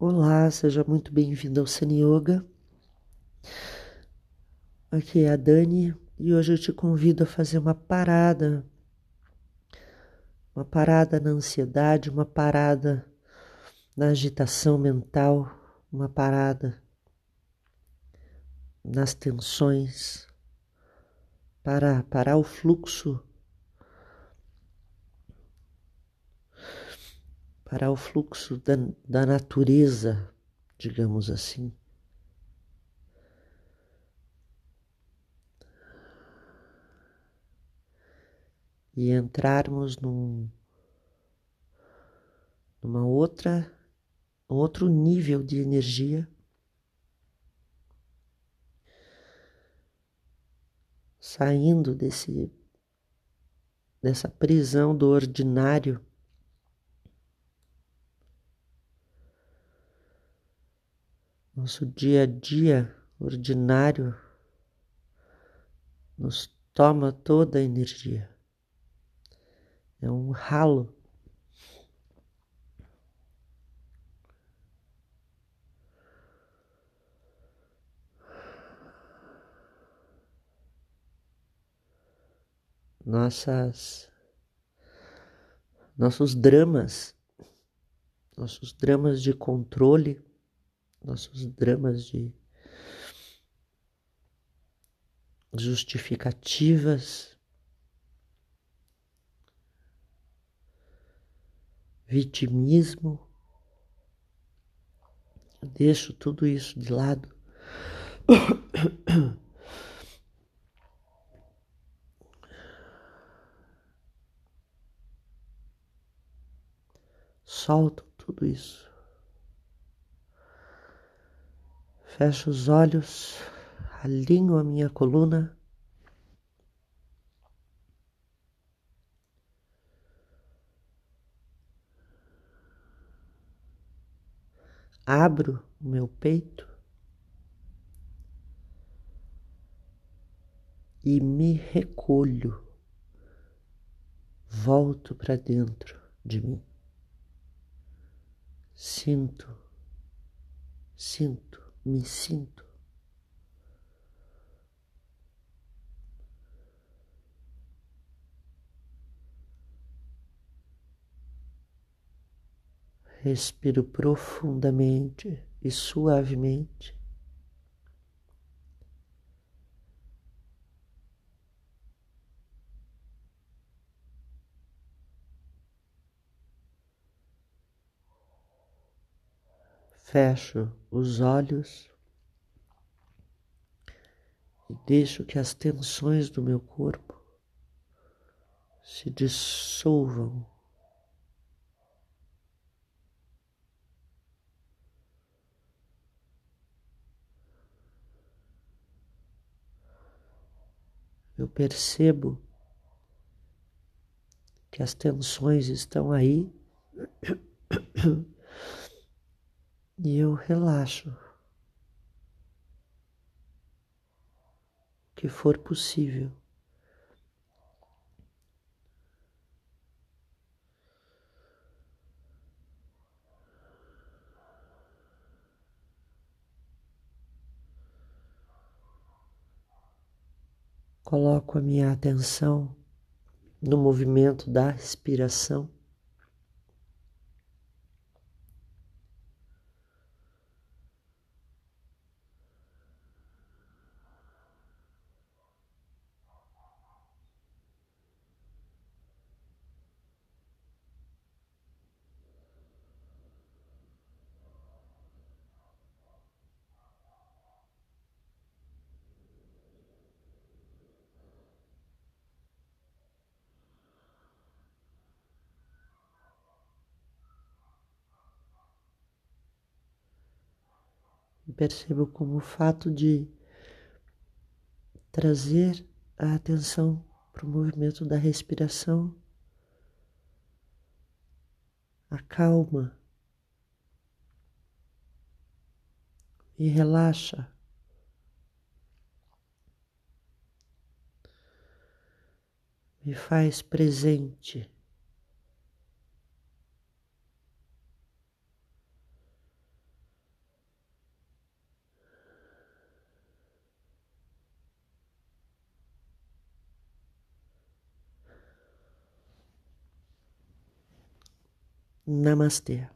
Olá, seja muito bem-vindo ao Sani Yoga. Aqui é a Dani e hoje eu te convido a fazer uma parada, uma parada na ansiedade, uma parada na agitação mental, uma parada nas tensões, para parar o fluxo para o fluxo da, da natureza, digamos assim. E entrarmos num, numa outra, outro nível de energia. Saindo desse, dessa prisão do ordinário Nosso dia a dia ordinário nos toma toda a energia. É um ralo. Nossas nossos dramas, nossos dramas de controle nossos dramas de justificativas, vitimismo. Eu deixo tudo isso de lado. Solto tudo isso. Fecho os olhos, alinho a minha coluna. Abro o meu peito e me recolho, volto para dentro de mim. Sinto, sinto me sinto. Respiro profundamente e suavemente. Fecho os olhos e deixo que as tensões do meu corpo se dissolvam. Eu percebo que as tensões estão aí e eu relaxo. O que for possível. Coloco a minha atenção no movimento da respiração. Percebo como o fato de trazer a atenção para o movimento da respiração acalma e relaxa. Me faz presente. Namaste.